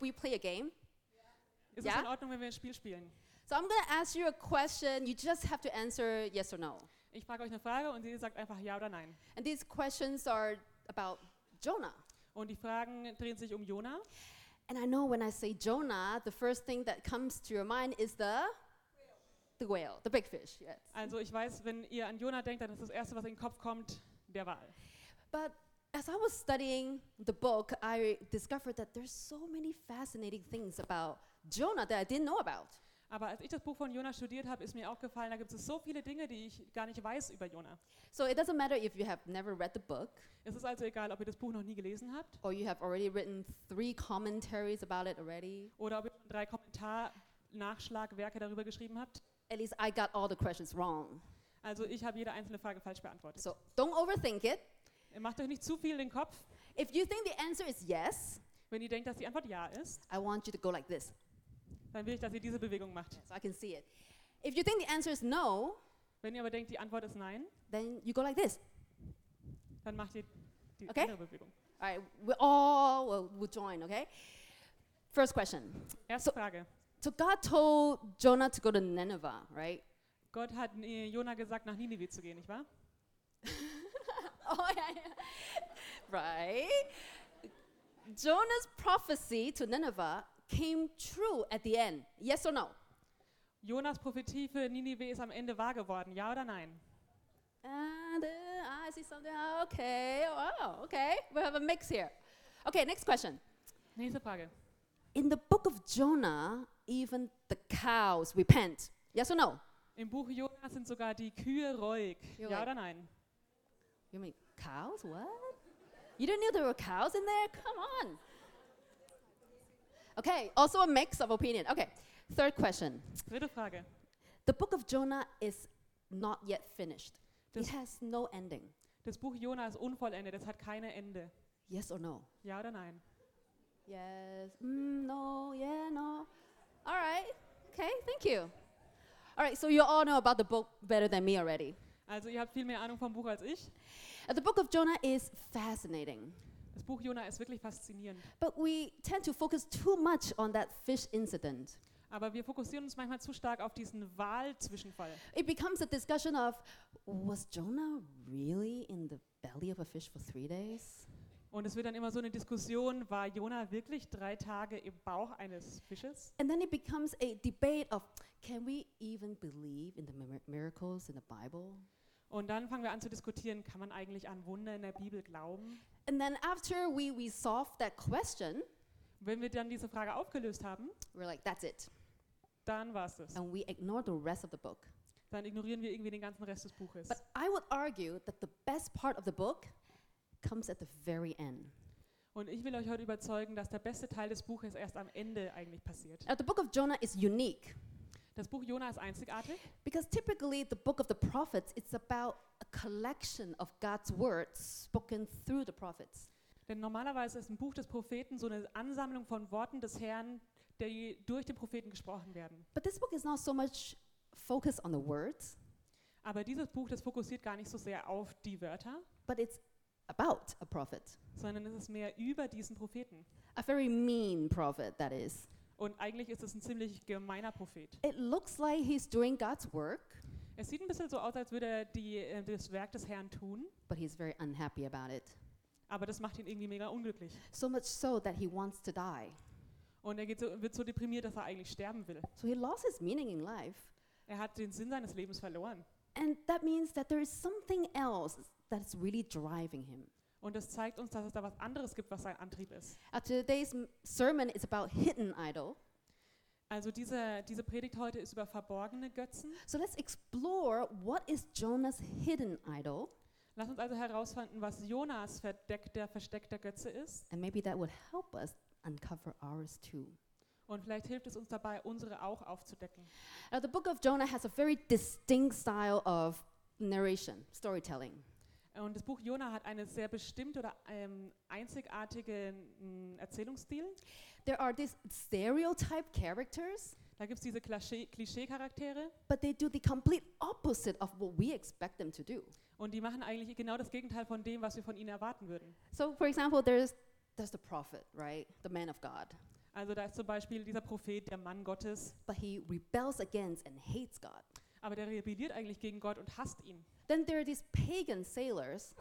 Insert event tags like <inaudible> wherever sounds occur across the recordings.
we play a game? Ist Ja? es in Ordnung, wenn wir ein Spiel spielen? So I'm going to ask you a question. You just have to answer yes or no. Ich frage euch eine Frage und ihr sagt einfach ja oder nein. And these questions are about Jonah. Und die Fragen drehen sich um Jona. And I know when I say Jonah, the first thing that comes to your mind is the the whale, the big fish. Yes. Also ich weiß, wenn ihr an Jona denkt, dann ist das Erste, was in den Kopf kommt, der Wal. But as I was studying the book, I discovered that there's so many fascinating things about Jonah that I didn't know about. Aber als ich das Buch von Jona studiert habe, ist mir aufgefallen, da gibt es so viele Dinge, die ich gar nicht weiß über Jona. So it doesn't matter if you have never read the book Es ist also egal, ob ihr das Buch noch nie gelesen habt or you have already written three commentaries about it already. oder ob ihr drei Kommentar-Nachschlagwerke darüber geschrieben habt. At least I got all the questions wrong. Also ich habe jede einzelne Frage falsch beantwortet. So don't overthink it. Macht euch nicht zu viel den Kopf. If you think the answer is yes, Wenn ihr denkt, dass die Antwort ja ist, I want you to go like this dann will ich, dass ihr diese Bewegung macht. so I can see it. If you think the answer is no, Wenn ihr aber denkt, die Antwort ist nein, then you go like this. dann macht ihr die Okay. andere Bewegung. All right, we all will, will join, okay? First question. Erste So- Frage. So God told Jonah to go to Nineveh, right? Gott hat äh, Jona gesagt, nach Ninive zu gehen, nicht wahr? <laughs> <laughs> oh, yeah, yeah. Right? Jonah's prophecy to Nineveh came true at the end. Yes or no? Jonas Prophetie für Ninive ist am Ende wahr geworden, ja oder nein? And uh, I see something. Okay. Wow. Okay. We have a mix here. Okay. Next question. Nächste Frage. In the book of Jonah, even the cows repent. Yes or no? Im Buch Jonas sind sogar die Kühe reuig, You're ja like- oder nein? You mean cows? What? You didn't know there were cows in there? Come on. Okay, also a mix of opinion. Okay, third question. Dritte Frage. The book of Jonah is not yet finished. It has no ending. Das Buch Jona ist unvollendet, es hat keine Ende. Yes or no? Ja oder nein? Yes. Mm, no. Yeah. No. All right. Okay. Thank you. All right. So you all know about the book better than me already. Also ihr habt viel mehr Ahnung vom Buch als ich. Uh, the book of Jonah is fascinating, Das Buch Jona ist wirklich faszinierend. but we tend to focus too much on that fish incident. Aber wir fokussieren uns manchmal zu stark auf diesen Wahlzwischenfall. It becomes a discussion of was Jonah really in the belly of a fish for three days? Und es wird dann immer so eine Diskussion, war Jona wirklich drei Tage im Bauch eines Fisches? And then it becomes a debate of can we even believe in the mir- miracles in the Bible? Und dann fangen wir an zu diskutieren, kann man eigentlich an Wunder in der Bibel glauben? And then after we, we solve that question, Wenn wir dann diese Frage aufgelöst haben, we're like, that's it. dann war es das. And we ignore the rest of the book. Dann ignorieren wir irgendwie den ganzen Rest des Buches. But I would argue that the best part of the book comes at the very end. Und ich will euch heute überzeugen, dass der beste Teil des Buches erst am Ende eigentlich passiert. Now, the book of Jonah is unique Das Buch Jona ist einzigartig, because typically the book of the prophets it's about a collection of God's words spoken through the prophets. denn normalerweise ist ein Buch des Propheten so eine Ansammlung von Worten des Herrn, die durch den Propheten gesprochen werden. But this book is not so much focused on the words, Aber dieses Buch, das fokussiert gar nicht so sehr auf die Wörter, but it's about a prophet, sondern es ist mehr über diesen Propheten. a very mean prophet that is. Und eigentlich ist es ein ziemlich gemeiner Prophet. It looks like he's doing God's work, Es sieht ein bisschen so aus, als würde er die, äh, das Werk des Herrn tun, but he's very unhappy about it. aber das macht ihn irgendwie mega unglücklich. So much so that he wants to die. Und er geht so, wird so deprimiert, dass er eigentlich sterben will. So he lost his meaning in life. Er hat den Sinn seines Lebens verloren. And that means that there is something else that's really driving him. Und das zeigt uns, dass es da was anderes gibt, was sein Antrieb ist. Uh, today's sermon is about hidden idol. Also diese, diese Predigt heute ist über verborgene Götzen. So let's explore what is Jonah's hidden idol, Lass uns also herausfinden, was Jonas verdeckter, versteckter Götze ist. and maybe that would help us uncover ours too. Und vielleicht hilft es uns dabei, unsere auch aufzudecken. Now, the book of Jonah has a very distinct style of narration, storytelling. Und das Buch Jona hat eine sehr bestimmte oder ähm, einzigartige mm, Erzählungsstil. There are these stereotype characters, Da gibt es diese Klischee- Klischee-Charaktere but they do the complete opposite of what we expect them to do. und die machen eigentlich genau das Gegenteil von dem, was wir von ihnen erwarten würden. So, for example, there's there's the prophet, right? The man of God. Also da ist zum Beispiel dieser Prophet, der Mann Gottes, but he rebels against and hates God. Aber der rebelliert eigentlich gegen Gott und hasst ihn. Then there are these pagan sailors,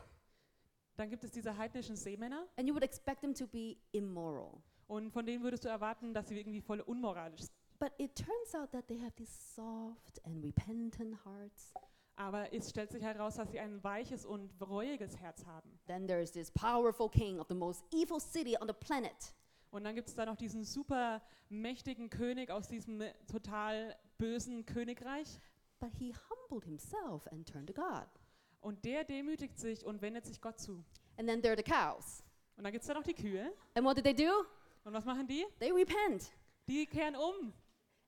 Dann gibt es diese heidnischen Seemänner and you would expect them to be immoral. und von denen würdest du erwarten, dass sie irgendwie voll unmoralisch sind. But it turns out that they have these soft and repentant hearts. Aber es stellt sich heraus, dass sie ein weiches und reuiges Herz haben. Then there's this powerful king of the most evil city on the planet. Und dann gibt es da noch diesen super mächtigen König aus diesem total bösen Königreich. But he humbled himself and turned to God. Und der demütigt sich und wendet sich Gott zu. And then there are the cows. Und dann gibt es da noch die Kühe. And what did they do? Und was machen die? They repent. Die kehren um.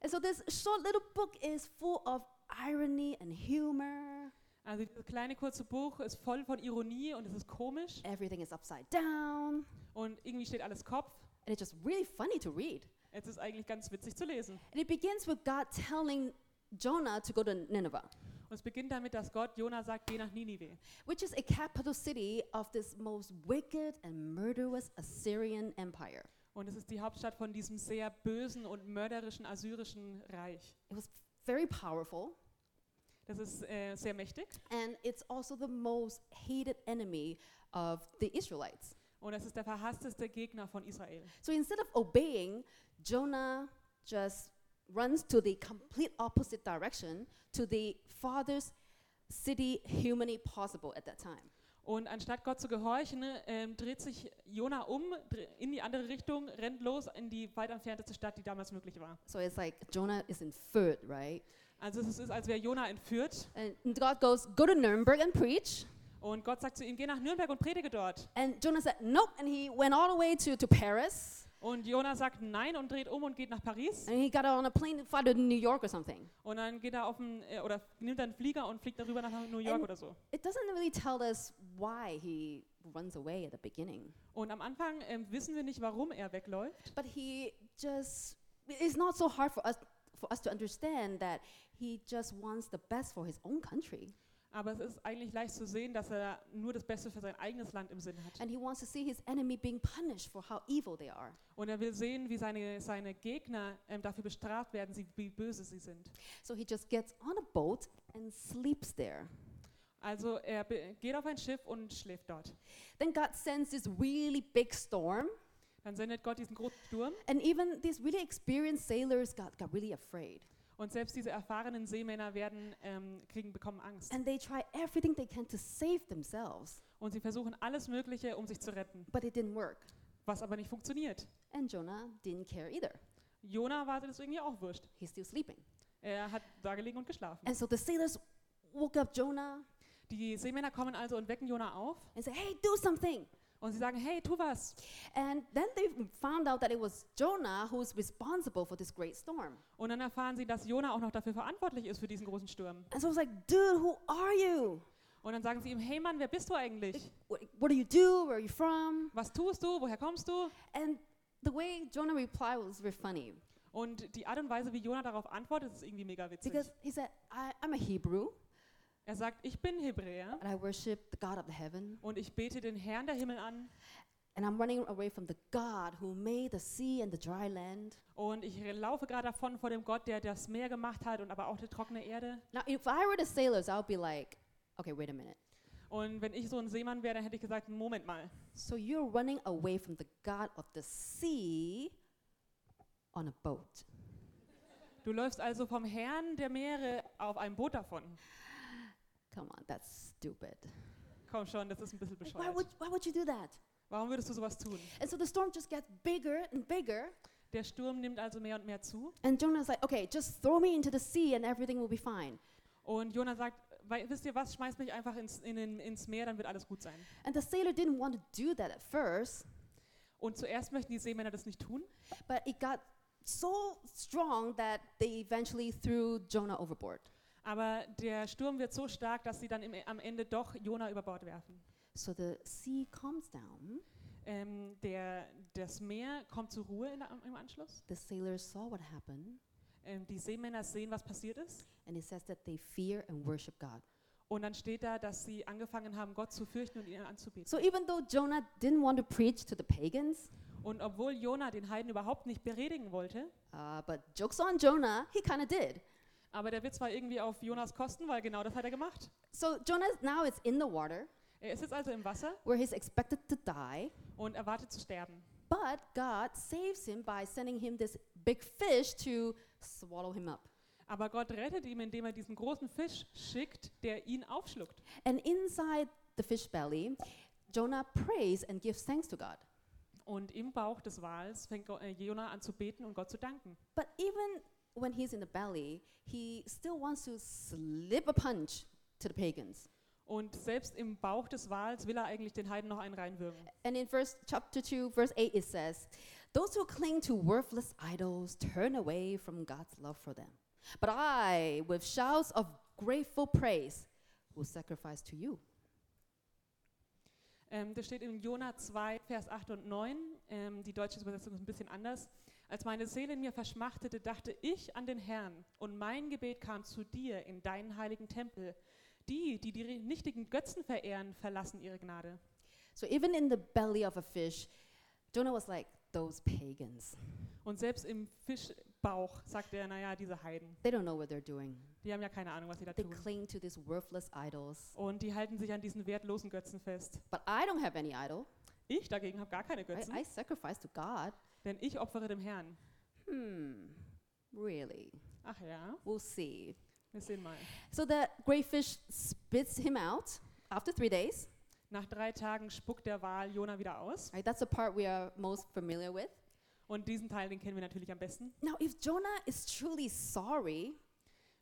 And so this short little book is full of irony and humor. Also dieses kleine kurze Buch ist voll von Ironie und es ist komisch. Everything is upside down. Und irgendwie steht alles Kopf. And it's just really funny to read. Es ist eigentlich ganz witzig zu lesen. And it begins with God telling Jonah to go to Nineveh, Und es beginnt damit, dass Gott Jona sagt, geh nach Ninive. which is a capital city of this most wicked and murderous Assyrian empire. Und es ist die Hauptstadt von diesem sehr bösen und mörderischen assyrischen Reich. It was very powerful, Das ist äh, sehr mächtig. and it's also the most hated enemy of the Israelites. Und es ist der verhassteste Gegner von Israel. So instead of obeying, Jonah just runs to the complete opposite direction to the farthest city humanly possible at that time. Und anstatt Gott zu gehorchen, ähm, dreht sich Jona um in die andere Richtung, rennt los in die weit entfernteste Stadt, die damals möglich war. So it's like Jonah is in right? Also es ist, als wäre Jona entführt. And God goes, Go to Nuremberg and preach. Und Gott sagt zu ihm, geh nach Nürnberg und predige dort. And Jonah said, Nope. And he went all the way to, to Paris. Und Jona sagt nein und dreht um und geht nach Paris. And he got on a plane to fly to New York or something. Und dann geht er auf den, äh, oder nimmt er einen Flieger und fliegt darüber nach New York And- oder so. It doesn't really tell us why he runs away at the beginning. Und am Anfang ähm, wissen wir nicht, warum er wegläuft. But he just, it's not so hard for us, for us to understand that he just wants the best for his own country. Aber es ist eigentlich leicht zu sehen, dass er nur das Beste für sein eigenes Land im Sinn hat. And he wants to see his enemy being punished for how evil they are. Und er will sehen, wie seine, seine Gegner ähm, dafür bestraft werden, sie, wie böse sie sind. So he just gets on a boat and sleeps there. Also er geht auf ein Schiff und schläft dort. Then God sends this really big storm, Dann sendet Gott diesen großen Sturm and even these really experienced sailors got, got really afraid. Und selbst diese erfahrenen Seemänner werden, ähm, kriegen, bekommen Angst. And they try everything they can to save themselves, Und sie versuchen alles Mögliche, um sich zu retten, but it didn't work. was aber nicht funktioniert. And Jonah didn't care either. Jona war das irgendwie auch wurscht. He's still sleeping. Er hat da gelegen und geschlafen. And so the sailors woke up Jonah Die Seemänner kommen also und wecken Jona auf and say, Hey, do something. Und sie sagen, hey, tu was. And then they found out that it was Jonah who was responsible for this great storm. Und dann erfahren sie, dass Jona auch noch dafür verantwortlich ist für diesen großen Sturm. And so I was like, Dude, who are you? Und dann sagen sie ihm, hey Mann, wer bist du eigentlich? What, do you do? Where are you from? Was tust du? Woher kommst du? And the way Jonah replied was very funny Und die Art und Weise, wie Jona darauf antwortet, ist irgendwie mega witzig. because he said, I, I'm a Hebrew Er sagt, ich bin Hebräer and I worship the God of the heaven. und ich bete den Herrn der Himmel an And I'm running away from the God who made the sea and the dry land. und ich laufe gerade davon vor dem Gott, der das Meer gemacht hat und aber auch die trockene Erde. Now, if I were the sailors, I would be like, okay, wait a minute. Und wenn ich so ein Seemann wäre, dann hätte ich gesagt, Moment mal. So you're running away from the God of the sea on a boat. Du läufst also vom Herrn der Meere auf einem Boot davon. Come on, that's stupid. Komm schon, das ist ein bisschen Like, why, bescheuert. would, why would you do that? Warum würdest du sowas tun? And so the storm just gets bigger and bigger. Der Sturm nimmt also mehr und mehr zu. And Jonah's like, okay, just throw me into the sea and everything will be fine. Und Jona sagt, "Wei- wisst ihr was, schmeißt mich einfach ins, in ins Meer, dann wird alles gut sein. And the sailor didn't want to do that at first, Und zuerst möchten die Seemänner das nicht tun, but it got so strong that they eventually threw Jonah overboard. Aber der Sturm wird so stark, dass sie dann im, am Ende doch Jona über Bord werfen. So the sea calms down. Ähm, der, das Meer kommt zur Ruhe in im Anschluss. The sailors saw what happened, Ähm, die Seemänner sehen, was passiert ist. and it says that they fear and worship God. Und dann steht da, dass sie angefangen haben, Gott zu fürchten und ihn anzubeten. So even though Jonah didn't want to preach to the pagans, Und obwohl Jona den Heiden überhaupt nicht beredigen wollte, uh, but jokes on Jonah, he kind of did. Aber der Witz war irgendwie auf Jonas Kosten, weil genau das hat er gemacht. So Jonah now is in the water Er ist jetzt also im Wasser where he's expected to die, und erwartet zu sterben. but God saves him by sending him this big fish to swallow him up. Aber Gott rettet ihn, indem er diesen großen Fisch schickt, der ihn aufschluckt. And inside the fish belly, Jonah prays and gives thanks to God. Und im Bauch des Wals fängt äh, Jona an zu beten und Gott zu danken. But even when he's in the belly, he still wants to slip a punch to the pagans. Und selbst im Bauch des Wals will er eigentlich den Heiden noch einen reinwürgen. And in verse chapter 2, verse 8, it says, Those who cling to worthless idols turn away from God's love for them. But I, with shouts of grateful praise, will sacrifice to you. Ähm, das steht in Jona 2, Vers 8 und 9. Ähm, die deutsche Übersetzung ist ein bisschen anders. Als meine Seele in mir verschmachtete, dachte ich an den Herrn und mein Gebet kam zu dir in deinen heiligen Tempel. Die, die die nichtigen Götzen verehren, verlassen ihre Gnade. So even in the belly of a fish, Jonah was like, Those pagans. Und selbst im Fischbauch sagt er, naja, diese Heiden, They don't know what they're doing. die haben ja keine Ahnung, was sie da They tun. cling to these worthless idols. Und die halten sich an diesen wertlosen Götzen fest. But I don't have any idol. Ich dagegen habe gar keine Götzen, I, I sacrifice to God. Denn ich opfere dem Herrn. Hmm, really? Ach ja, We'll see. wir sehen mal. So the great fish spits him out after three days. Nach drei Tagen spuckt der Wal Jona wieder aus. Right, that's the part we are most familiar with. Und diesen Teil, den kennen wir natürlich am besten. Now, if Jonah is truly sorry,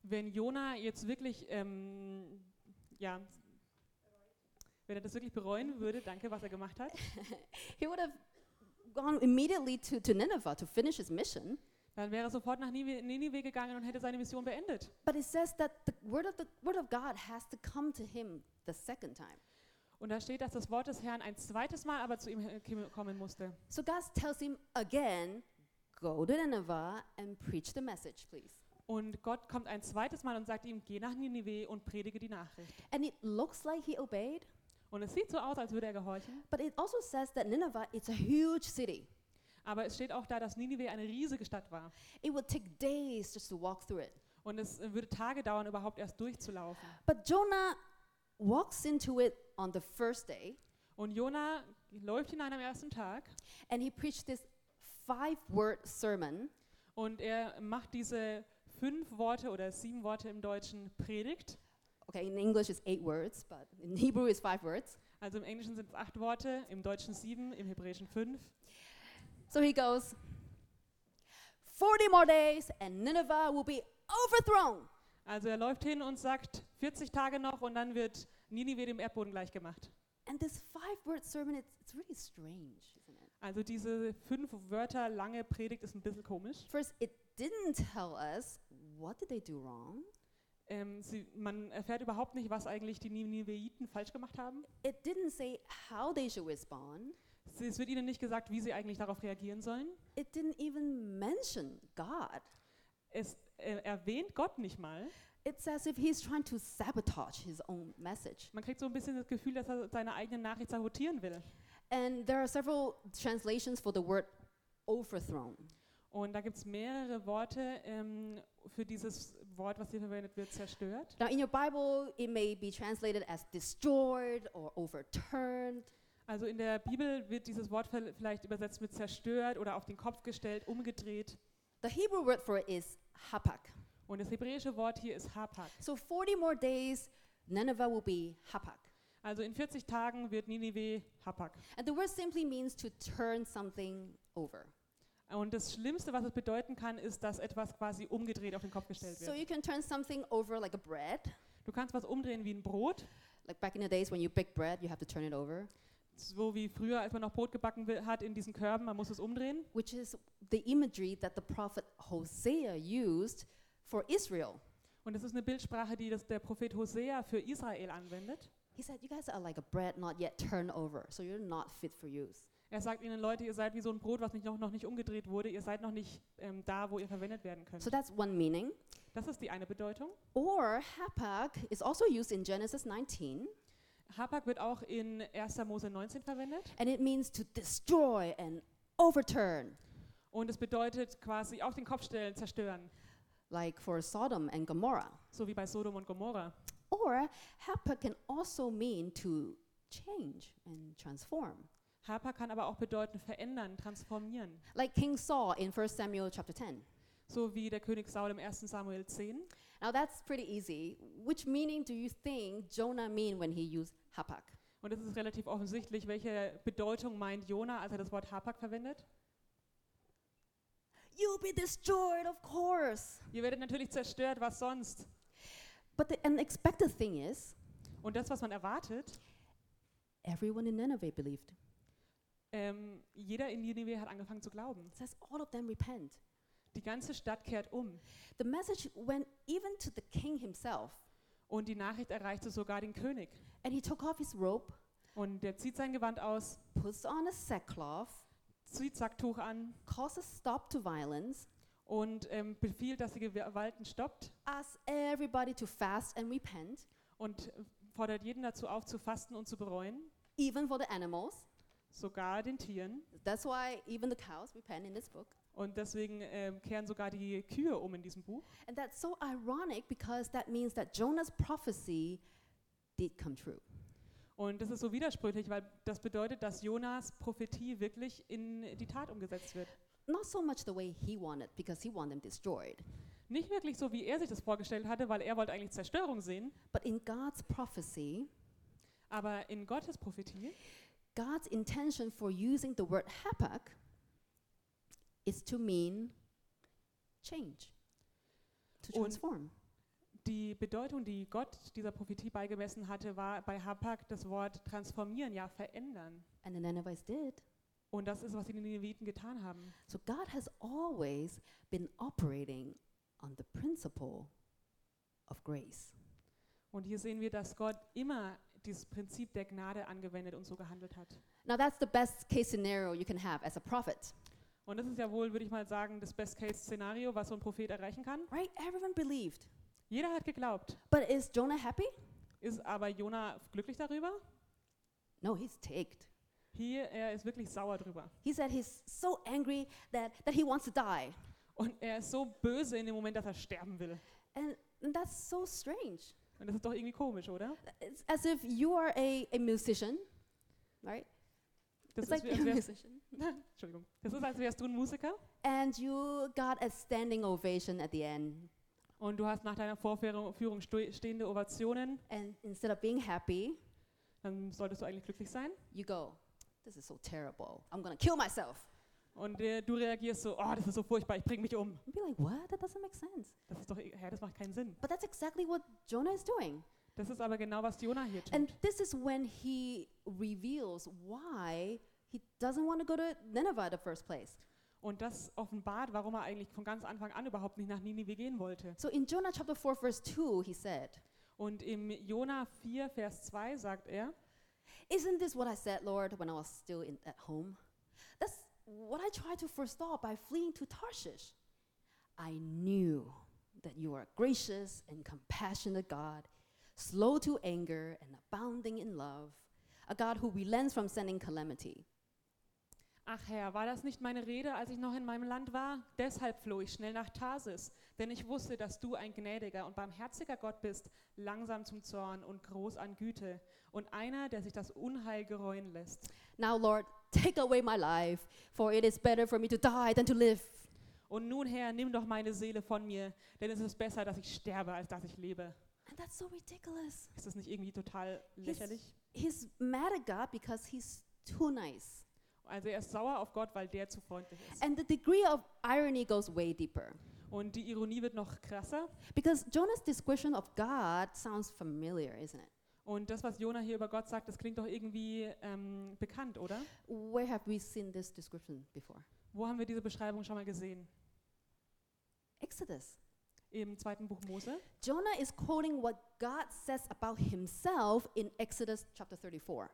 Wenn Jona jetzt wirklich, ähm, ja, wenn er das wirklich bereuen würde, danke, was er gemacht hat, <laughs> he would have gone immediately to, to Nineveh to finish his mission. dann wäre er sofort nach Nive- Ninive gegangen und hätte seine Mission beendet. But it says that the word of the word of God has to come to him the second time. Und da steht, dass das Wort des Herrn ein zweites Mal aber zu ihm kommen musste. So God tells him again, go to Nineveh and preach the message, please. Und Gott kommt ein zweites Mal und sagt ihm, geh nach Ninive und predige die Nachricht. And it looks like he obeyed, Und es sieht so aus, als würde er gehorchen. but it also says that Nineveh is a huge city. Aber es steht auch da, dass Ninive eine riesige Stadt war. It would take days just to walk through it. Und es würde Tage dauern, überhaupt erst durchzulaufen. But Jonah walks into it on the first day Und Jona läuft hinein am ersten Tag and he preached this five word sermon und er macht diese fünf Worte oder sieben Worte im Deutschen Predigt. Okay, in English it's eight words, but in <laughs> Hebrew it's five words. Also im Englischen sind es acht Worte, im Deutschen sieben, im Hebräischen fünf. So he goes, 40 more days and Nineveh will be overthrown. Also er läuft hin und sagt 40 Tage noch und dann wird Ninive dem Erdboden gleichgemacht. And this five word sermon, it's, it's really strange, isn't it? Also diese fünf Wörter lange Predigt ist ein bisschen komisch. First, it didn't tell us what did they do wrong. Ähm, sie, man erfährt überhaupt nicht, was eigentlich die Niniveiten falsch gemacht haben. It didn't say how they should respond. Sie- Es wird ihnen nicht gesagt, wie sie eigentlich darauf reagieren sollen. It didn't even mention God. Es äh, erwähnt Gott nicht mal. It's as if he's trying to sabotage his own message. Man kriegt so ein bisschen das Gefühl, dass er seine eigene Nachricht sabotieren will. And there are several translations for the word overthrown. Und da gibt es mehrere Worte ähm, für dieses Wort, was hier verwendet wird, zerstört. Now, in your Bible, it may be translated as destroyed or overturned. Also in der Bibel wird dieses Wort vielleicht übersetzt mit zerstört oder auf den Kopf gestellt, umgedreht. The Hebrew word for it is hapak. Und das hebräische Wort hier ist Hapak. So 40 more days, Nineveh will be hapak. Also in 40 Tagen wird Ninive Hapak. And the word simply means to turn something over. Und das Schlimmste, was es bedeuten kann, ist, dass etwas quasi umgedreht auf den Kopf gestellt So wird. you can turn something over like a bread. Du kannst was umdrehen wie ein Brot, Like back in the days when you bake bread, you have to turn it over, so wie früher, als man noch Brot gebacken wi- hat in diesen Körben, man muss es umdrehen. which is the imagery that the prophet Hosea used for Israel. Und das ist eine Bildsprache, die das der Prophet Hosea für Israel anwendet. He said, You guys are like a bread not yet turned over, so you're not fit for use. Er sagt ihnen, Leute, ihr seid wie so ein Brot, was nicht noch, noch nicht umgedreht wurde. Ihr seid noch nicht ähm, da, wo ihr verwendet werden könnt. So that's one meaning. Das ist die eine Bedeutung. Or hapak is also used in Genesis 19, Hapak wird auch in 1. Mose 19 verwendet. and it means to destroy and overturn, Und es bedeutet quasi auf den Kopf stellen, zerstören. like for Sodom and Gomorrah. So wie bei Sodom und Gomorra. Or Habakkuk can also mean to change and transform. Hapa kann aber auch bedeuten verändern, transformieren. Like King Saul in 1 Samuel chapter 10. So wie der König Saul im 1. Samuel 10. Now that's pretty easy. Which meaning do you think Jonah mean when he used Habakkuk? Und es ist relativ offensichtlich, welche Bedeutung meint Jona, als er das Wort Hapak verwendet. You'll be destroyed, of course. Ihr werdet natürlich zerstört, was sonst. But the unexpected thing is, Und das, was man erwartet, everyone in Nineveh believed. Ähm, jeder in Nineveh hat angefangen zu glauben. It says all of them repent. Die ganze Stadt kehrt um. The message went even to the king himself, Und die Nachricht erreichte sogar den König. and he took off his robe, Und der zieht sein Gewand aus, puts on a sackcloth, zieht Sacktuch an calls a stop to violence, und ähm, befiehlt, dass die Gewalten stoppt asks everybody to fast and repent, und fordert jeden dazu auf, zu fasten und zu bereuen, even for the animals. Sogar den Tieren. That's why even the cows repent in this book. Und deswegen ähm, kehren sogar die Kühe um in diesem Buch. And that's so ironic because that means that Jonah's prophecy did come true. Und das ist so widersprüchlich, weil das bedeutet, dass Jonas Prophetie wirklich in die Tat umgesetzt wird. Not so much the way he wanted, because he wanted them destroyed, Nicht wirklich so, wie er sich das vorgestellt hatte, weil er wollte eigentlich Zerstörung sehen. but in God's prophecy, Aber in Gottes Prophetie God's intention for using the word hapak is to mean change, to Und- transform. Die Bedeutung, die Gott dieser Prophetie beigemessen hatte, war bei Hapak das Wort transformieren, ja verändern. And the Ninevites did. Und das ist, was die Nineviten getan haben. So God has always been operating on the principle of grace. Und hier sehen wir, dass Gott immer dieses Prinzip der Gnade angewendet und so gehandelt hat. Now, that's the best case scenario you can have as a prophet, Und das ist ja wohl, würde ich mal sagen, das Best-Case-Szenario, was so ein Prophet erreichen kann. right? Everyone believed. Jeder hat geglaubt. But is Jonah happy? Ist aber Jona glücklich darüber? No, he's ticked. Hier, er ist wirklich sauer drüber. He said he's so angry that, that he wants to die. Und er ist so böse in dem Moment, dass er sterben will. And, and that's so strange. Und das ist doch irgendwie komisch, oder? It's as if you are a, a musician, right? Das it's like ist, wie, a musician. <laughs> Entschuldigung. Das ist, als wärst du ein Musiker And you got a standing ovation at the end. und du hast nach deiner Vorführung stehende Ovationen. And instead of being happy, Dann solltest du eigentlich glücklich sein. you go, This is so terrible. I'm to kill myself. Und äh, du reagierst so, oh, das ist so furchtbar, ich bring mich um. And be like, What? That doesn't make sense. Das ist doch, hä, das macht keinen Sinn. But that's exactly what Jonah is doing. Das ist aber genau, was Jonah hier tut. And this is when he reveals why he doesn't want to go to Nineveh in the first place. Und das offenbart, warum er eigentlich von ganz Anfang an überhaupt nicht nach Ninive gehen wollte. So in Jonah chapter 4, verse 2, he said, Und im Jona 4, Vers 2 sagt er, Isn't this what I said, Lord, when I was still in, at home? That's what I tried to forestall by fleeing to Tarshish. I knew that you are a gracious and compassionate God, slow to anger and abounding in love, a God who relents from sending calamity. Ach Herr, war das nicht meine Rede, als ich noch in meinem Land war? Deshalb floh ich schnell nach Tarsis, denn ich wusste, dass du ein gnädiger und barmherziger Gott bist, langsam zum Zorn und groß an Güte und einer, der sich das Unheil gereuen lässt. Now, Lord, take away my life, for it is better for me to die than to live. Und nun Herr, nimm doch meine Seele von mir, denn es ist besser, dass ich sterbe, als dass ich lebe. And that's so ridiculous. Ist das nicht irgendwie total lächerlich? He's mad at God because he's too nice. Also er ist sauer auf Gott, weil der zu freundlich ist. And the degree of irony goes way deeper. Und die Ironie wird noch krasser. Because Jonah's description of God sounds familiar, isn't it? Und das, was Jona hier über Gott sagt, das klingt doch irgendwie ähm, bekannt, oder? Where have we seen this description before? Wo haben wir diese Beschreibung schon mal gesehen? Exodus. Im zweiten Buch Mose. Jonah is quoting what God says about himself in Exodus chapter 34.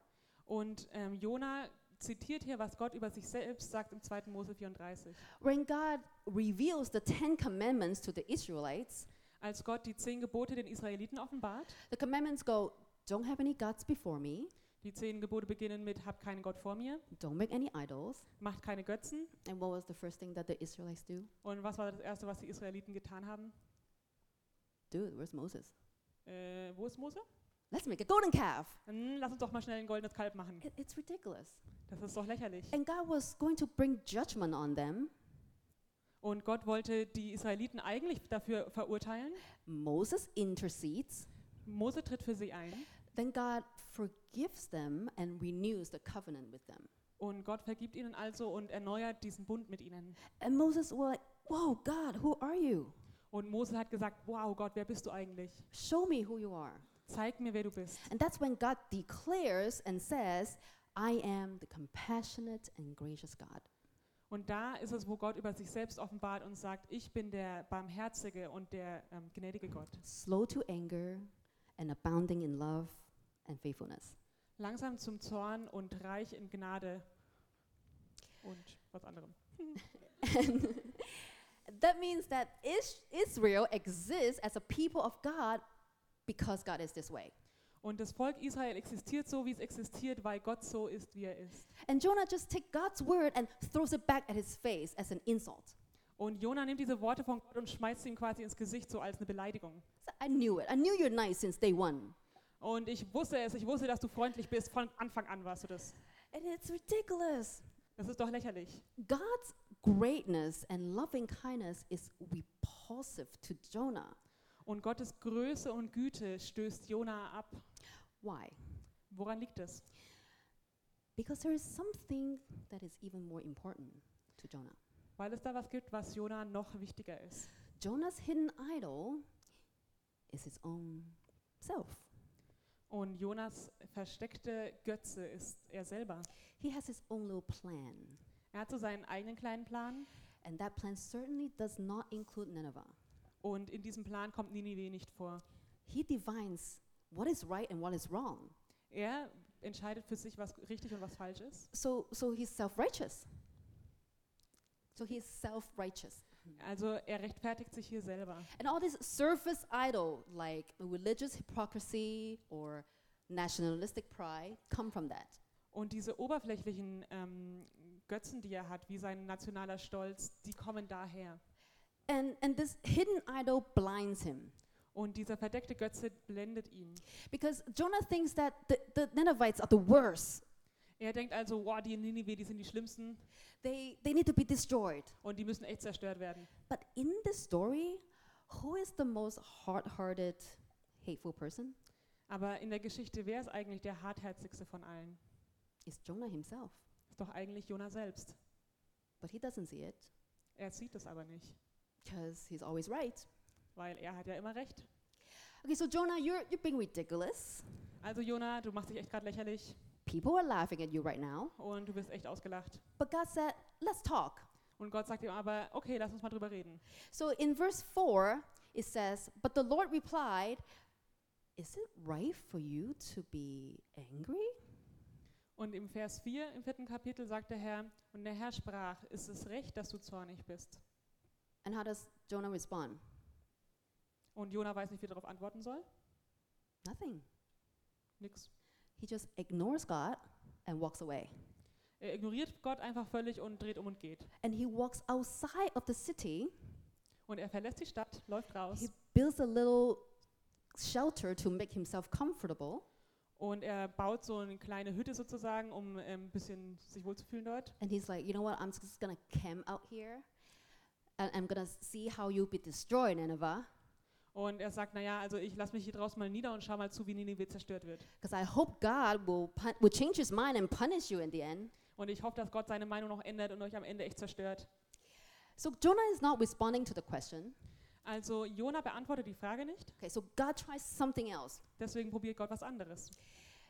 Und ähm, Jona zitiert hier, was Gott über sich selbst sagt im 2. Mose 34. When God reveals the Ten Commandments to the Israelites, Als Gott die zehn Gebote den Israeliten offenbart, the commandments go, Don't have any gods before me, Die zehn Gebote beginnen mit, hab keinen Gott vor mir, don't make any idols. macht keine Götzen. And what was the first thing that the Israelites do? Und was war das Erste, was die Israeliten getan haben? Dude, where's Moses? Äh, wo ist Mose? Let's make a golden calf. Hm, lass uns doch mal schnell ein goldenes Kalb machen. It- it's ridiculous. Das ist doch lächerlich. And God was going to bring judgment on them. Und Gott wollte die Israeliten eigentlich dafür verurteilen. Moses intercedes. Mose tritt für sie ein. Then God forgives them and renews the covenant with them. Und Gott vergibt ihnen also und erneuert diesen Bund mit ihnen. And Moses was like, Whoa, God, who are you? Und Mose hat gesagt, wow Gott, wer bist du eigentlich? Show me who you are. Zeig mir, wer du bist. And that's when God declares and says, I am the compassionate and gracious God. Und da ist es, wo Gott über sich selbst offenbart und sagt, ich bin der barmherzige und der ähm, gnädige Gott. slow to anger and abounding in love and faithfulness. Langsam zum Zorn und reich in Gnade und was anderem. And <laughs> that means that Is- Israel exists as a people of God because God is this way. Und das Volk Israel existiert so, wie es existiert, weil Gott so ist, wie er ist. And Jonah just takes God's word and throws it back at his face as an insult. Und Jona nimmt diese Worte von Gott und schmeißt sie ihm quasi ins Gesicht, so als eine Beleidigung. So I knew it. I knew you're nice since day one. Und ich wusste es, ich wusste, dass du freundlich bist. Von Anfang an warst du das. And it's ridiculous. Das ist doch lächerlich. God's greatness and loving kindness is repulsive to Jonah. Und Gottes Größe und Güte stößt Jona ab. Why? Woran liegt es? Because there is something that is even more important to Jonah. Weil es da was gibt, was Jona noch wichtiger ist. Jonah's hidden idol is his own self. Und Jonas versteckte Götze ist er selber. He has his own little plan. Er hat so seinen eigenen kleinen Plan. And that plan certainly does not include Nineveh. Und in diesem Plan kommt Ninive nicht vor. He divines what is right and what is wrong. Er entscheidet für sich, was richtig und was falsch ist. So, so he's self righteous. So he's self righteous. Also er rechtfertigt sich hier selber. And all this surface idol, like religious hypocrisy or nationalistic pride, come from that. Und diese oberflächlichen ähm, Götzen, die er hat, wie sein nationaler Stolz, die kommen daher. And, and this hidden idol blinds him. Und dieser verdeckte Götze blendet ihn. Because Jonah thinks that the, the Ninevites are the worst. Er denkt also, wow, die in Ninive, die sind die schlimmsten They, they need to be destroyed. und die müssen echt zerstört werden. But in the story, who is the most hard hearted, hateful person? Aber in der Geschichte, wer ist eigentlich der hartherzigste von allen? It's Jonah himself. Ist doch eigentlich Jona selbst. But he doesn't see it Er sieht es aber nicht, because he's always right. weil er hat ja immer recht. Okay, so Jonah, you're, you're being ridiculous. Also Jona, du machst dich echt gerade lächerlich People are laughing at you right now. und du bist echt ausgelacht. But God said, let's talk. Und Gott sagt ihm aber, okay, lass uns mal drüber reden. So in verse 4, it says, But the Lord replied, Is it right for you to be angry? Und im Vers 4 im vierten Kapitel sagt der Herr, und der Herr sprach, ist es recht, dass du zornig bist? And how does Jonah respond? Und Jona weiß nicht, wie er darauf antworten soll. Nothing. Nix. He just ignores God and walks away. Er ignoriert Gott einfach völlig und dreht um und geht. And he walks outside of the city. Und er verlässt die Stadt, läuft raus He builds a little shelter to make himself comfortable. und er baut so eine kleine Hütte sozusagen, um ähm, ein bisschen sich wohlzufühlen dort. And he's like, you know what? I'm just gonna camp out here, and I'm gonna see how you'll be destroyed, Nineveh, Und er sagt, naja, also ich lasse mich hier draußen mal nieder und schau mal zu, wie Ninive zerstört wird. because I hope God will pun- will change His mind and punish you in the end. Und ich hoffe, dass Gott seine Meinung noch ändert und euch am Ende echt zerstört. So Jonah is not responding to the question. Also Jona beantwortet die Frage nicht, Okay, so God tries something else, deswegen probiert Gott was anderes.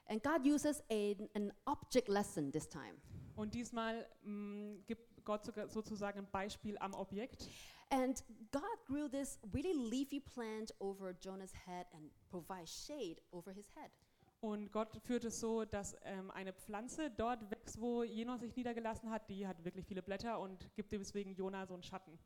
and God uses a, an object lesson this time. Und diesmal mh, gibt Gott sozusagen ein Beispiel am Objekt. And God grew this really leafy plant over Jonah's head and provides shade over his head. Und Gott führt es so, dass ähm, eine Pflanze dort wächst, wo Jona sich niedergelassen hat. Die hat wirklich viele Blätter und gibt deswegen Jona so einen Schatten.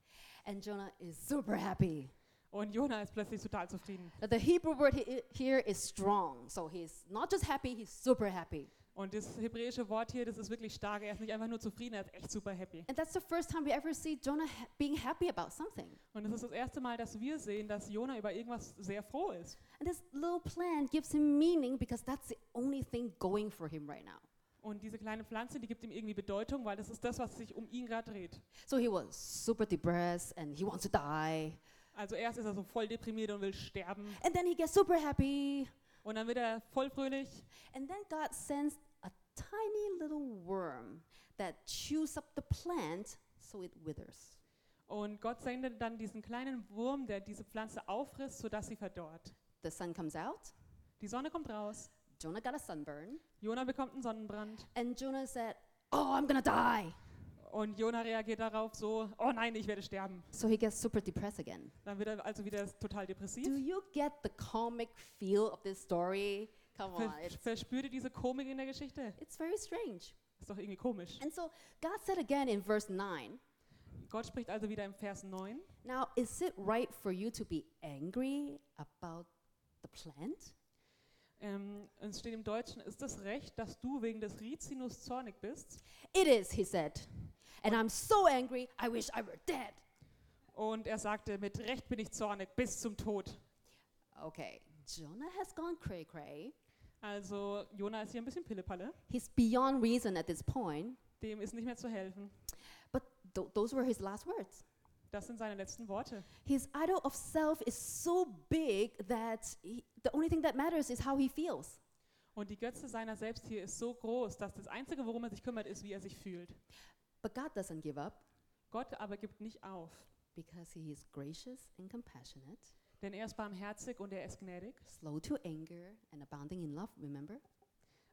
And Jonah is super happy. Und Jona ist plötzlich total zufrieden. The Hebrew word he, here is strong. So he's not just happy, he's super happy. Und das hebräische Wort hier, das ist wirklich stark. Er ist nicht einfach nur zufrieden, er ist echt super happy. And that's the first time we ever see Jonah ha- being happy about something. Und es ist das erste Mal, dass wir sehen, dass Jona über irgendwas sehr froh ist. And this little plant gives him meaning because that's the only thing going for him right now. Und diese kleine Pflanze, die gibt ihm irgendwie Bedeutung, weil das ist das, was sich um ihn gerade dreht. So he was super depressed and he wants to die. Also erst ist er so voll deprimiert und will sterben. And then he gets super happy. Und dann wird er voll fröhlich. And then God sends tiny little worm that chews up the plant so it withers. Und Gott sendet dann diesen kleinen Wurm, der diese Pflanze auffrisst, sodass sie verdorrt. The sun comes out. Die Sonne kommt raus. Jonah got a sunburn. Jona bekommt einen Sonnenbrand. And Jonah said, Oh, I'm gonna die. Und Jona reagiert darauf so, oh nein, ich werde sterben. So he gets super depressed again. Dann wird er also wieder total Do depressiv. you get the comic feel of this story? Come on, Ver it's, verspürt diese Komik in der Geschichte? it's very strange. Ist doch irgendwie komisch. And so God said again in verse 9, Gott spricht also wieder im Vers 9. Now, is it right for you to be angry about the plant? Ähm, es steht im Deutschen, ist es recht, dass du wegen des Rizinus zornig bist? It is, he said. And I'm so angry, I wish I were dead. Und er sagte, mit Recht bin ich zornig bis zum Tod. Okay, Jonah has gone cray cray. Also Jona ist hier ein bisschen Pillepalle. He's beyond reason at this point. Dem ist nicht mehr zu helfen. But th- those were his last words. Das sind seine letzten Worte. His idol of self is so big that he, the only thing that matters is how he feels. Und die Götze seiner selbst hier ist so groß, dass das Einzige, worum er sich kümmert, ist, wie er sich fühlt. But God doesn't give up Gott aber gibt nicht auf, because he is gracious and compassionate, denn er ist barmherzig und er ist gnädig slow to anger, and abounding in love, remember?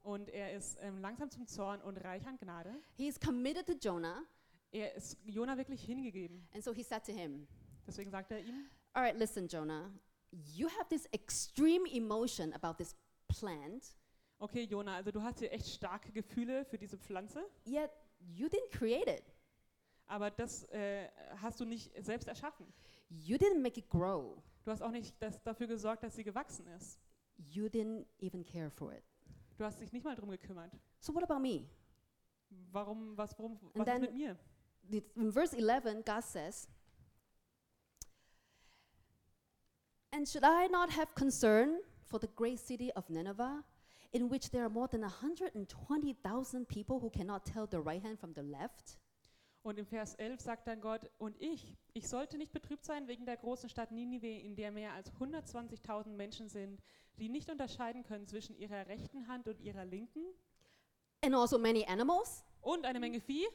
und er ist ähm, langsam zum Zorn und reich an Gnade. He is committed to Jonah, Er ist Jona wirklich hingegeben. and so he said to him, Deswegen sagt er ihm, All right, listen, Jonah, you have this extreme emotion about this plant, okay Jona, also du hast hier echt starke Gefühle für diese Pflanze, yet you didn't create it. aber das äh, hast du nicht selbst erschaffen. You didn't make it grow. Du hast auch nicht das, dafür gesorgt, dass sie gewachsen ist. You didn't even care for it. Du hast dich nicht mal drum gekümmert. So what about me? Warum, was, warum, And was ist mit mir? The- In verse 11, God says, And should I not have concern for the great city of Nineveh, in which there are more than 120,000 people who cannot tell the right hand from the left? Und im Vers 11 sagt dann Gott, und ich, ich sollte nicht betrübt sein wegen der großen Stadt Ninive, in der mehr als 120.000 Menschen sind, die nicht unterscheiden können zwischen ihrer rechten Hand und ihrer linken And also many animals? und eine Menge Vieh.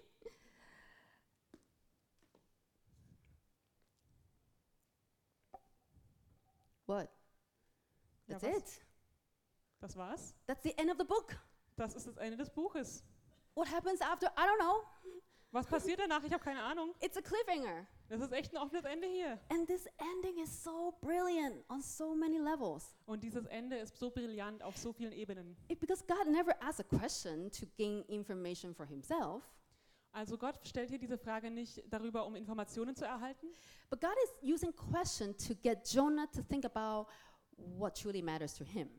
What? Ja, That's was? it. Das war's. That's the end of the book. Das ist das Ende des Buches. What happens after? I don't know. Was passiert danach? Ich habe keine Ahnung. It's a cliffhanger. Das ist echt ein offenes Ende hier. And this ending is so brilliant on so many levels. Und dieses Ende ist so brillant auf so vielen Ebenen. It- because God never asks a question to gain information for himself, Also Gott stellt hier diese Frage nicht darüber, um Informationen zu erhalten, but God is using question to get Jonah to think about what truly matters to him.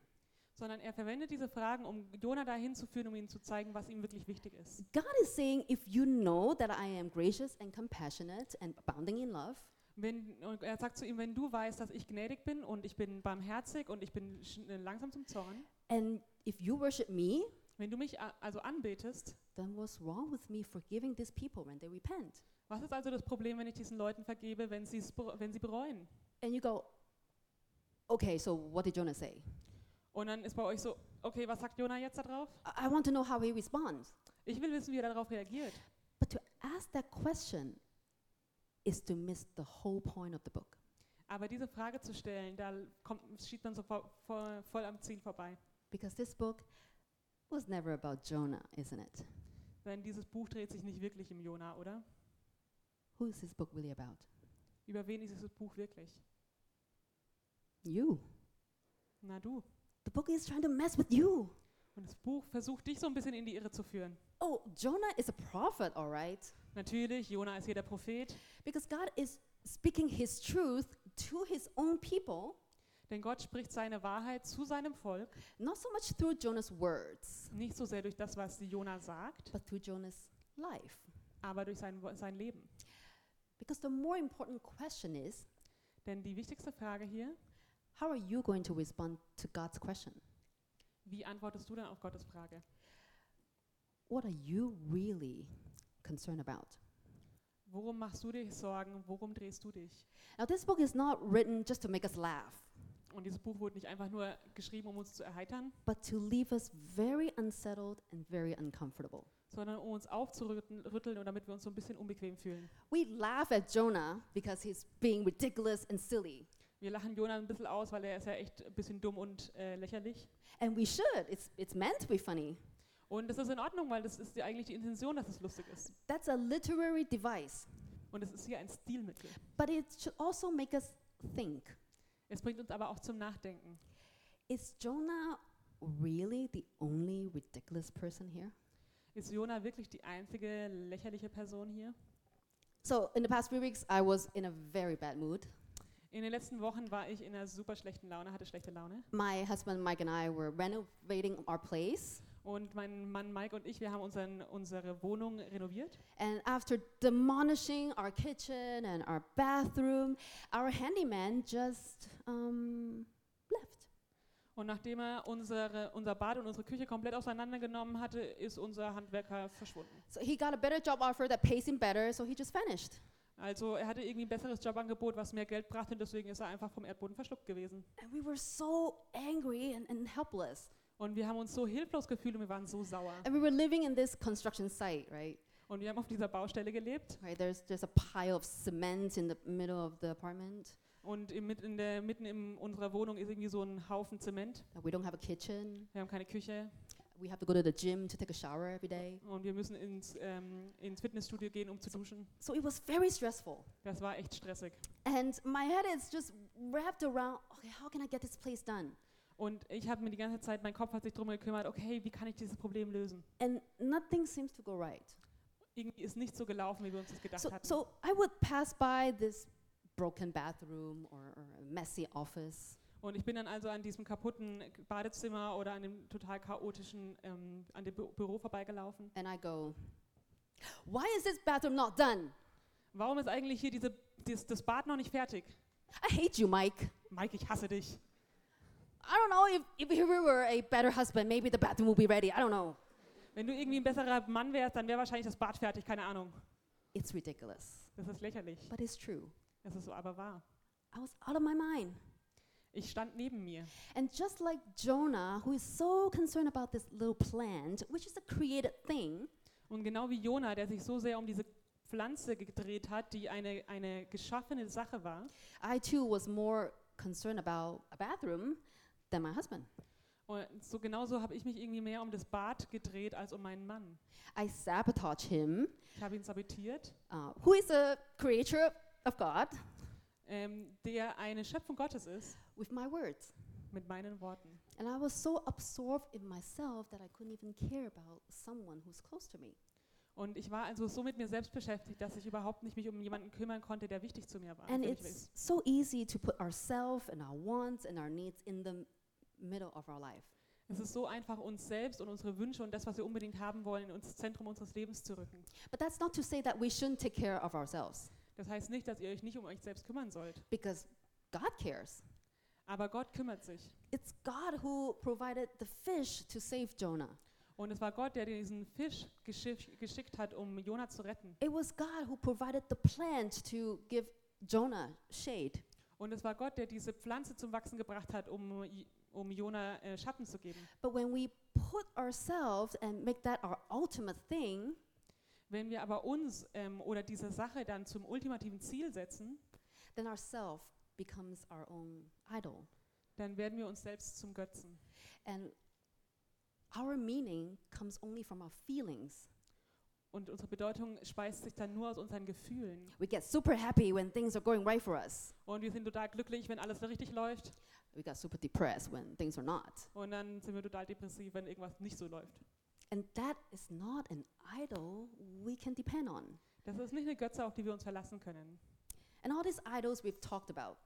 Sondern er verwendet diese Fragen, um Jona dahin zu führen, um ihm zu zeigen, was ihm wirklich wichtig ist. God is saying, if you know that I am gracious and compassionate and abounding in love, Wenn, und er sagt zu ihm, wenn du weißt, dass ich gnädig bin und ich bin barmherzig und ich bin äh, langsam zum Zorn, and if you worship me, wenn du mich also anbetest, then what's wrong with me forgiving these people when they repent? was ist also das Problem, wenn ich diesen Leuten vergebe, wenn, bere- wenn sie bereuen? And you go, okay, so what did Jonah say? Und dann ist bei euch so, okay, was sagt Jona jetzt darauf? I, want to know how he responds. Ich will wissen, wie er darauf reagiert. But to ask that question is to miss the whole point of the book. Aber diese Frage zu stellen, da kommt, schiebt man so vo- vo- voll am Ziel vorbei. Because this book was never about Jonah, isn't it? Denn dieses Buch dreht sich nicht wirklich um Jona, oder? Who is this book really about? Über wen ist dieses Buch wirklich? You. Na du. The book is trying to mess with you. Und das Buch versucht dich so ein bisschen in die Irre zu führen. Oh, Jonah is a prophet, all right? Natürlich, Jona ist hier der Prophet, Because God is speaking his truth to his own people, Denn Gott spricht seine Wahrheit zu seinem Volk, not so much through Jonah's words, nicht so sehr durch das, was Jona sagt, but through Jonah's life. aber durch sein, sein Leben. Because the more important question is Denn die wichtigste Frage hier, how are you going to respond to God's question? wie antwortest du dann auf Gottes Frage? What are you really concerned about? Worum machst du dich Sorgen? Worum drehst du dich? Now, this book is not written just to make us laugh, Und dieses Buch wurde nicht einfach nur geschrieben, um uns zu erheitern, but to leave us very unsettled and very uncomfortable. sondern um uns aufzurütteln und damit wir uns so ein bisschen unbequem fühlen. We laugh at Jonah because he's being ridiculous and silly. Wir lachen Jonah ein bisschen aus, weil er ist ja echt ein bisschen dumm und äh, lächerlich. And we should. It's, it's meant to be funny. Und das ist in Ordnung, weil das ist ja eigentlich die Intention, dass es lustig ist. That's a literary device. Und es ist hier ein Stilmittel. But it should also make us think Es bringt uns aber auch zum Nachdenken. is Jonah really the only ridiculous person here? Ist Jonah wirklich die einzige lächerliche Person hier? So, in the past few weeks, I was in a very bad mood. In den letzten Wochen war ich in einer super schlechten Laune, hatte schlechte Laune. My husband Mike and I were renovating our place. Und mein Mann Mike und ich, wir haben unseren, unsere Wohnung renoviert. And after demolishing our kitchen and our bathroom, our handyman just um, left. Und nachdem er unsere, unser Bad und unsere Küche komplett auseinandergenommen hatte, ist unser Handwerker verschwunden. So he got a better job offer that pays him better, so he just vanished. Also er hatte irgendwie ein besseres Jobangebot, was mehr Geld brachte und deswegen ist er einfach vom Erdboden verschluckt gewesen. And we were so angry and, and helpless. Und wir haben uns so hilflos gefühlt und wir waren so sauer. And we were living in this construction site, right? Und wir haben auf dieser Baustelle gelebt Right, there's, there's a pile of cement in the middle of the apartment. und im, in der, mitten in unserer Wohnung ist irgendwie so ein Haufen Zement. We don't have a kitchen. Wir haben keine Küche We have to go to the gym to take a shower every day. und wir müssen ins, ähm, ins Fitnessstudio gehen, um zu duschen. So it was very stressful. Das war echt stressig. And my head is just wrapped around okay, how can I get this place done? Und ich habe mir die ganze Zeit, mein Kopf hat sich darum gekümmert, okay, wie kann ich dieses Problem lösen? And nothing seems to go right. Irgendwie ist nicht so gelaufen, wie wir uns das gedacht So, hatten. so I would pass by this broken bathroom or, or a messy office. Und ich bin dann also an diesem kaputten Badezimmer oder an dem total chaotischen, ähm, an dem Bü Büro vorbeigelaufen. And I go, why is this bathroom not done? Warum ist eigentlich hier diese, dieses, das Bad noch nicht fertig? I hate you, Mike. Mike, ich hasse dich. I don't know if, if you were a better husband, maybe the bathroom will be ready. I don't know. Wenn du irgendwie ein besserer Mann wärst, dann wäre wahrscheinlich das Bad fertig, keine Ahnung. It's ridiculous, Das ist lächerlich. but it's true. Das ist so aber wahr. I was out of my mind. Ich stand neben mir. And just like Jonah, who is so concerned about this little plant, which is a created thing, Und genau wie Jona, der sich so sehr um diese Pflanze gedreht hat, die eine, eine geschaffene Sache war, I too was more concerned about a bathroom than my husband. und so genauso habe ich mich irgendwie mehr um das Bad gedreht als um meinen Mann. I sabotage him, Ich habe ihn sabotiert, uh, who is a creature of God, ähm, der eine Schöpfung Gottes ist, with my words. mit meinen Worten. And I was so absorbed in myself that I couldn't even care about someone who's close to me. Und ich war also so mit mir selbst beschäftigt, dass ich überhaupt nicht mich um jemanden kümmern konnte, der wichtig zu mir war. And it's so easy to put ourselves and our wants and our needs in the middle of our life. Es ist so einfach, uns selbst und unsere Wünsche und das, was wir unbedingt haben wollen, ins Zentrum unseres Lebens zu rücken. But that's not to say that we shouldn't take care of ourselves, Das heißt nicht, dass ihr euch nicht um euch selbst kümmern sollt, because God cares. Aber Gott kümmert sich. It's God who provided the fish to save Jonah. Und es war Gott, der diesen Fisch geschick, geschickt hat, um Jona zu retten. It was God who provided the plant to give Jonah shade. Und es war Gott, der diese Pflanze zum Wachsen gebracht hat, um, um Jona äh, Schatten zu geben. But when we put ourselves and make that our ultimate thing, Wenn wir aber uns ähm, oder diese Sache dann zum ultimativen Ziel setzen, then our self becomes our own idol. dann werden wir uns selbst zum Götzen. And our meaning comes only from our feelings. Und unsere Bedeutung speist sich dann nur aus unseren Gefühlen. We get super happy when things are going right for us. Und wir sind total glücklich, wenn alles richtig läuft. We get super depressed when things are not. Und dann sind wir total depressiv, wenn irgendwas nicht so läuft. And that is not an idol we can depend on. Das ist nicht eine Götze, auf die wir uns verlassen können. And all these idols we've talked about,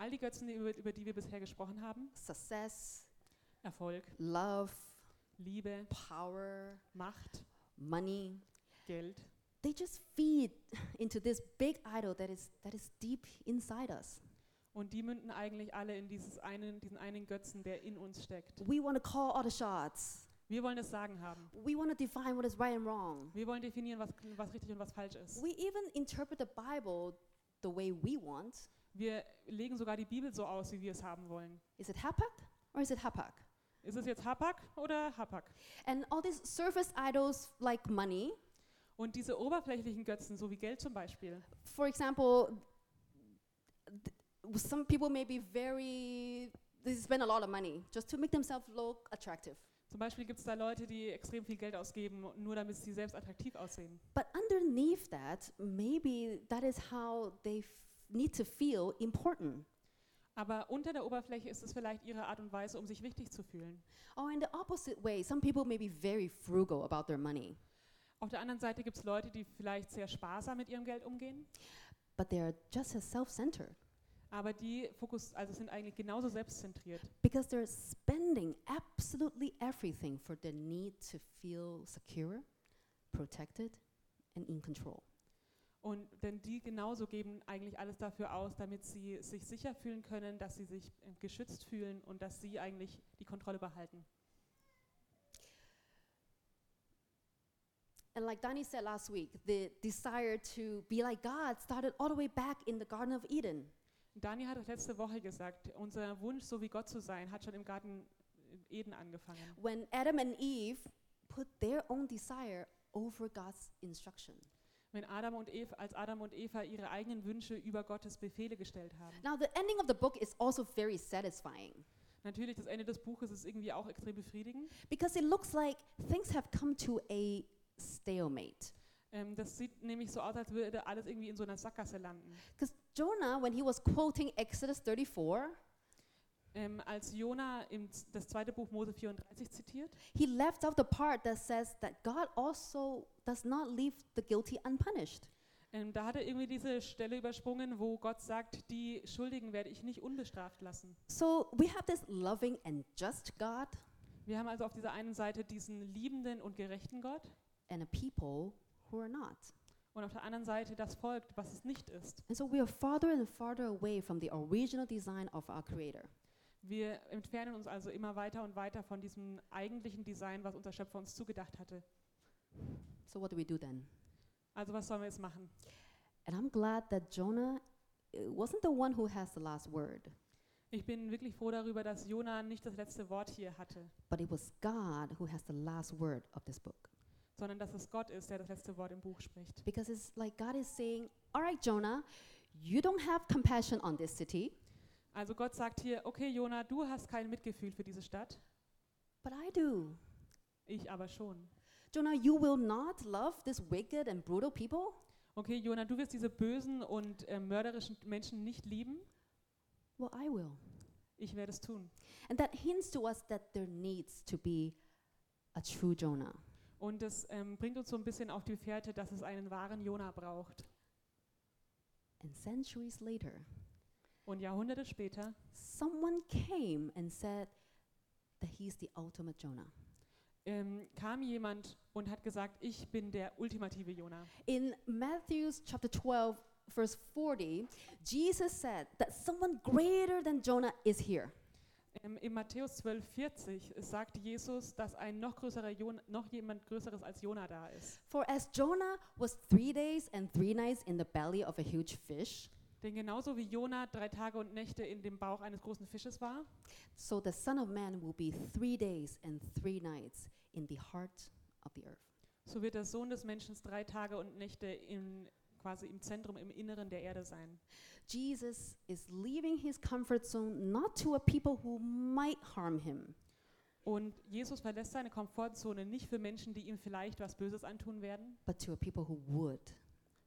All die Götzen, die über, über die wir bisher gesprochen haben, success, Erfolg, love, Liebe, power, Macht, money, Geld, they just feed into this big idol that is that is deep inside us. und die münden eigentlich alle in dieses einen, diesen einen Götzen, der in uns steckt. We want to call all the shots. Wir wollen das Sagen haben. We want to define what is right and wrong. Wir wollen definieren, was, was richtig und was falsch ist. We even interpret the Bible the way we want. Wir legen sogar die Bibel so aus, wie wir es haben wollen. Is it hapak or is it hapak? Ist es jetzt Hapak oder Hapak? And all these surface idols like money, Und diese oberflächlichen Götzen, so wie Geld zum Beispiel, for example, some people may be very they spend a lot of money just to make themselves look attractive. zum Beispiel gibt es da Leute, die extrem viel Geld ausgeben, nur damit sie selbst attraktiv aussehen. But underneath that, maybe that is how they need to feel important. Aber unter der Oberfläche ist es vielleicht ihre Art und Weise, um sich wichtig zu fühlen. Or in the opposite way, some people may be very frugal about their money, Auf der anderen Seite gibt es Leute, die vielleicht sehr sparsam mit ihrem Geld umgehen, but they're just as self-centered aber die Fokus, also sind eigentlich genauso selbstzentriert, because they're spending absolutely everything for the need to feel secure, protected, and in control. Und denn die genauso geben eigentlich alles dafür aus, damit sie sich sicher fühlen können, dass sie sich äh, geschützt fühlen und dass sie eigentlich die Kontrolle behalten. And like Danny said last week, the desire to be like God started all the way back in the Garden of Eden. Dani hat letzte Woche gesagt, unser Wunsch, so wie Gott zu sein, hat schon im Garten Eden angefangen. when Adam and Eve put their own desire over God's instruction. Wenn Adam und Eva, als Adam und Eva ihre eigenen Wünsche über Gottes Befehle gestellt haben. Now, the ending of the book is also very satisfying Natürlich, das Ende des Buches ist irgendwie auch extrem befriedigend. because it looks like things have come to a stalemate. Ähm, das sieht nämlich so aus, als würde alles irgendwie in so einer Sackgasse landen. Because Jonah, when he was quoting Exodus 34, Ähm, als Jona im, das zweite Buch Mose 34 zitiert, he left out the part that says that God also does not leave the guilty unpunished. ähm, da hat er irgendwie diese Stelle übersprungen, wo Gott sagt, die Schuldigen werde ich nicht unbestraft lassen. So we have this loving and just God Wir haben also auf dieser einen Seite diesen liebenden und gerechten Gott and a people who are not. und auf der anderen Seite das Volk, was es nicht ist. And so we are farther and farther away from the original design of our Creator. Wir entfernen uns also immer weiter und weiter von diesem eigentlichen Design, was unser Schöpfer uns zugedacht hatte. So what do we do then? Also was sollen wir jetzt machen? And I'm glad that Jonah uh, wasn't the one who has the last word, Ich bin wirklich froh darüber, dass Jona nicht das letzte Wort hier hatte, but it was God who has the last word of this book. sondern dass es Gott ist, der das letzte Wort im Buch spricht. Because it's like God is saying, All right, Jonah, you don't have compassion on this city, Also Gott sagt hier, okay Jona, du hast kein Mitgefühl für diese Stadt, but I do. ich aber schon. Jonah, you will not love this wicked and brutal people? Okay Jona, du wirst diese bösen und äh, mörderischen Menschen nicht lieben, Well, I will. ich werde es tun. And that hints to us that there needs to be a true Jonah. Und das ähm, bringt uns so ein bisschen auf die Fährte, dass es einen wahren Jona braucht. And centuries later, Und Jahrhunderte später someone came and said that he's the ultimate Jonah. ähm, kam jemand und hat gesagt, ich bin der ultimative Jona. In Matthew's chapter 12, verse 40, Jesus said that someone greater than Jonah is here. Ähm, in Matthäus 12, 40 sagt Jesus, dass ein noch größerer Jona, noch jemand Größeres als Jona da ist. For as Jonah was three days and three nights in the belly of a huge fish, Denn genauso wie Jona drei Tage und Nächte in dem Bauch eines großen Fisches war, so the Son of Man will be three days and three nights in the heart of the earth. so wird der Sohn des Menschen drei Tage und Nächte in, quasi im Zentrum, im Inneren der Erde sein. Jesus is leaving his comfort zone not to a people who might harm him, Und Jesus verlässt seine Komfortzone nicht für Menschen, die ihm vielleicht was Böses antun werden, but to a people who would.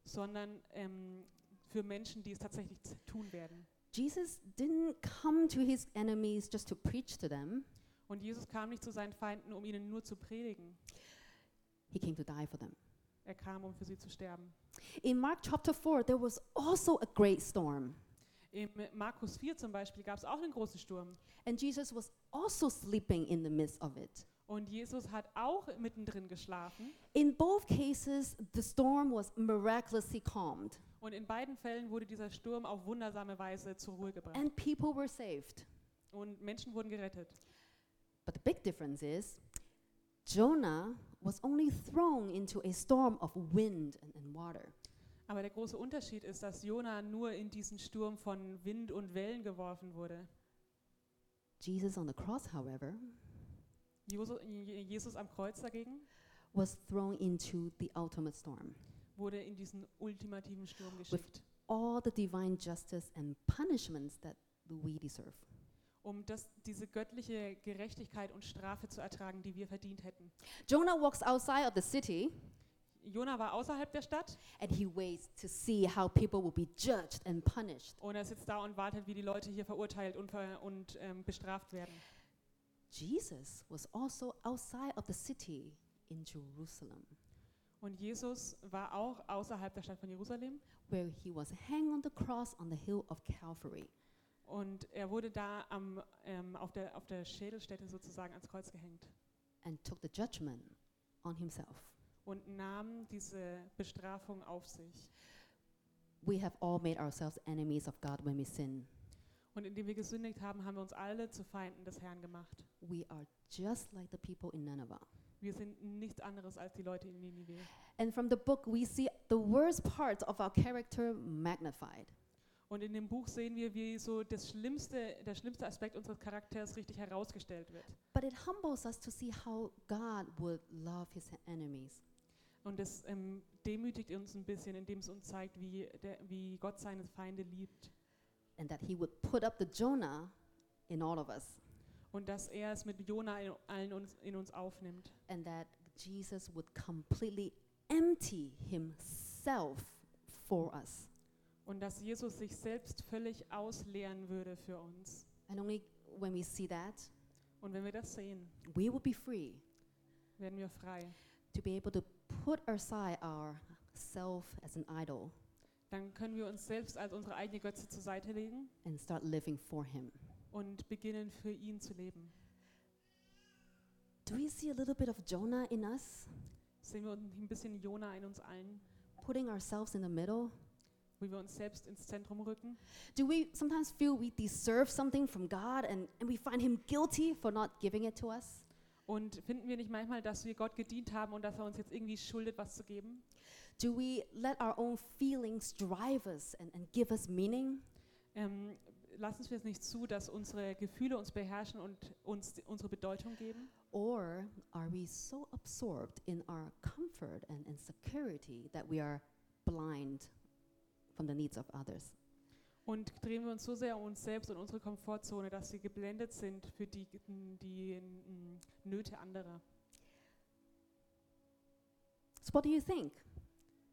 sondern ähm, für Menschen, die es tatsächlich tun werden. Jesus didn't come to his enemies just to preach to them, Und Jesus kam nicht zu seinen Feinden, um ihnen nur zu predigen. he came to die for them. Er kam, um für sie zu sterben. In Mark chapter 4, there was also a great storm. Im Markus 4 zum Beispiel gab es auch einen großen Sturm. And Jesus was also sleeping in the midst of it. Und Jesus hat auch mittendrin geschlafen. In both cases, the storm was miraculously calmed Und in beiden Fällen wurde dieser Sturm auf wundersame Weise zur Ruhe gebracht. and people were saved. Und Menschen wurden gerettet. But the big difference is Jonah was only thrown into a storm of wind and, and water. Aber der große Unterschied ist, dass Jona nur in diesen Sturm von Wind und Wellen geworfen wurde. Jesus on the cross, however, Josu- Jesus am Kreuz dagegen was thrown into the ultimate storm. Wurde in diesen ultimativen Sturm geschickt, All the divine justice and punishments that we deserve. um das, diese göttliche Gerechtigkeit und Strafe zu ertragen, die wir verdient hätten. Jonah walks outside of the city Jona war außerhalb der Stadt and he waits to see how people will be judged and punished. und er sitzt da und wartet, wie die Leute hier verurteilt und, ver und ähm, bestraft werden. Jesus was also outside of the city in Jerusalem, Und Jesus war auch außerhalb der Stadt von Jerusalem where he was hanged on the cross on the hill of Calvary. und er wurde da am, ähm, auf, der, auf der Schädelstätte sozusagen ans Kreuz gehängt and took the judgment on himself. und nahm diese Bestrafung auf sich. We have all made ourselves enemies of God when we sin. Und indem wir gesündigt haben, haben wir uns alle zu Feinden des Herrn gemacht. We are just like the people in Nineveh. Wir sind nichts anderes als die Leute in Ninive. And from the book, we see the worst parts of our character magnified. Und in dem Buch sehen wir, wie so das schlimmste, der schlimmste Aspekt unseres Charakters richtig herausgestellt wird. But it humbles us to see how God would love his enemies. Und das ähm, demütigt uns ein bisschen, indem es uns zeigt, wie, der, wie Gott seine Feinde liebt. And that he would put up the Jonah in all of us. Und dass er es mit Jona in, allen uns, in uns aufnimmt. And that Jesus would completely empty himself for us. Und dass Jesus sich selbst völlig ausleeren würde für uns. And only when we see that, Und wenn wir das sehen, we will be free werden wir frei. to be able to put aside our self as an idol Dann können wir uns selbst als unsere eigene Götze zur Seite legen and start living for him. Und beginnen für ihn zu leben. Do we see a little bit of Jonah in us, Sehen wir ein bisschen Jona in uns allen, putting ourselves in the middle? wie wir uns selbst ins Zentrum rücken? Do we sometimes feel we deserve something from God and, and we find him guilty for not giving it to us? Und finden wir nicht manchmal, dass wir Gott gedient haben und dass er uns jetzt irgendwie schuldet, was zu geben? Do we let our own feelings drive us and, and give us meaning? Ähm, lassen wir es nicht zu, dass unsere Gefühle uns beherrschen und uns unsere Bedeutung geben? Or are we so absorbed in our comfort and, and security that we are blind from the needs of others? Und drehen wir uns so sehr um uns selbst und unsere Komfortzone, dass wir geblendet sind für die, die mm, Nöte anderer? So, what do you think?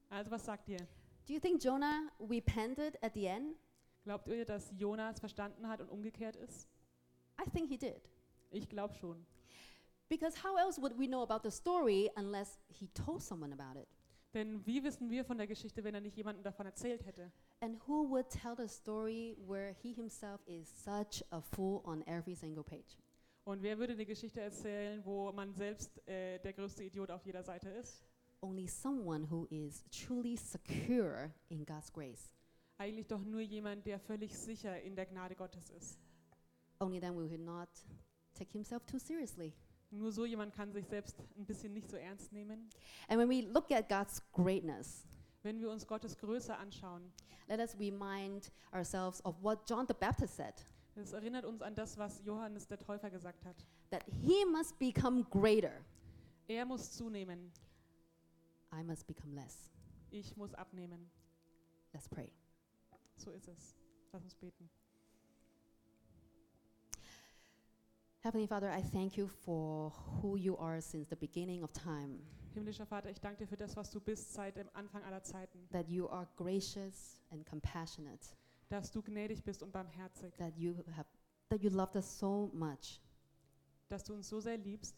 Also was sagt ihr? Do you think Jonah repented at the end? Glaubt ihr, dass Jonas verstanden hat und umgekehrt ist? I think he did. Ich glaube schon. Because how else would we know about the story unless he told someone about it? Denn wie wissen wir von der Geschichte, wenn er nicht jemandem davon erzählt hätte? And who would tell the story where he himself is such a fool on every single page? Und wer würde eine Geschichte erzählen, wo man selbst äh, der größte Idiot auf jeder Seite ist? Only someone who is truly secure in God's grace. Eigentlich doch nur jemand, der völlig sicher in der Gnade Gottes ist. Only then we would not take himself too seriously. Nur so jemand kann sich selbst ein bisschen nicht so ernst nehmen. And when we look at God's greatness, Wenn wir uns Gottes Größe anschauen, let us remind ourselves of what John the Baptist said das erinnert uns an das, was Johannes der Täufer gesagt hat. that he must become greater, Er muss zunehmen, I must become less. ich muss abnehmen. Let's pray. So ist es. Lass uns beten. Heavenly Father, I thank you for who you are since the beginning of time, Himmlischer Vater, ich danke dir für das, was du bist seit dem Anfang aller Zeiten. that you are gracious and compassionate, Dass du gnädig bist und barmherzig. that you have that you loved us so much. Dass du uns so sehr liebst.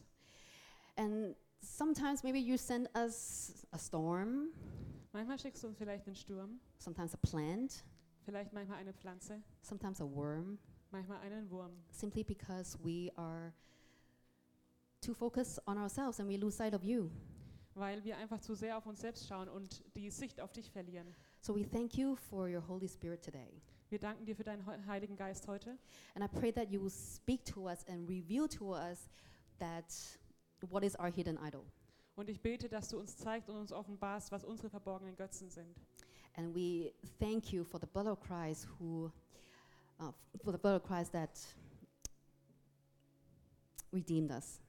And sometimes maybe you send us a storm, Manchmal schickst du uns vielleicht einen Sturm, sometimes a plant, Vielleicht manchmal eine Pflanze, sometimes a worm, manchmal einen Wurm. simply because we are too focused on ourselves and we lose sight of you. Weil wir einfach zu sehr auf uns selbst schauen und die Sicht auf dich verlieren. So we thank you for your Holy Spirit today. Wir danken dir für deinen Heiligen Geist heute. And I pray that you will speak to us and reveal to us that what is our hidden idol. Und ich bete, dass du uns zeigst und uns offenbarst, was unsere verborgenen Götzen sind. And we thank you for the blood of Christ who uh, for the blood of Christ that redeemed us.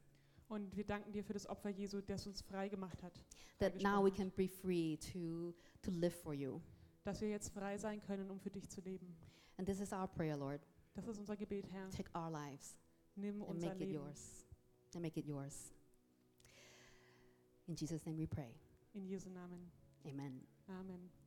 Und wir danken dir für das Opfer Jesu, das uns frei gemacht hat. That now we can be free to to live for you. Dass wir jetzt frei sein können, um für dich zu leben. And this is our prayer, Lord. Das ist unser Gebet, Herr. Take our lives Nimm and unser make it yours. And make it yours. In Jesus' name we pray. In Jesu Namen. Amen. Amen.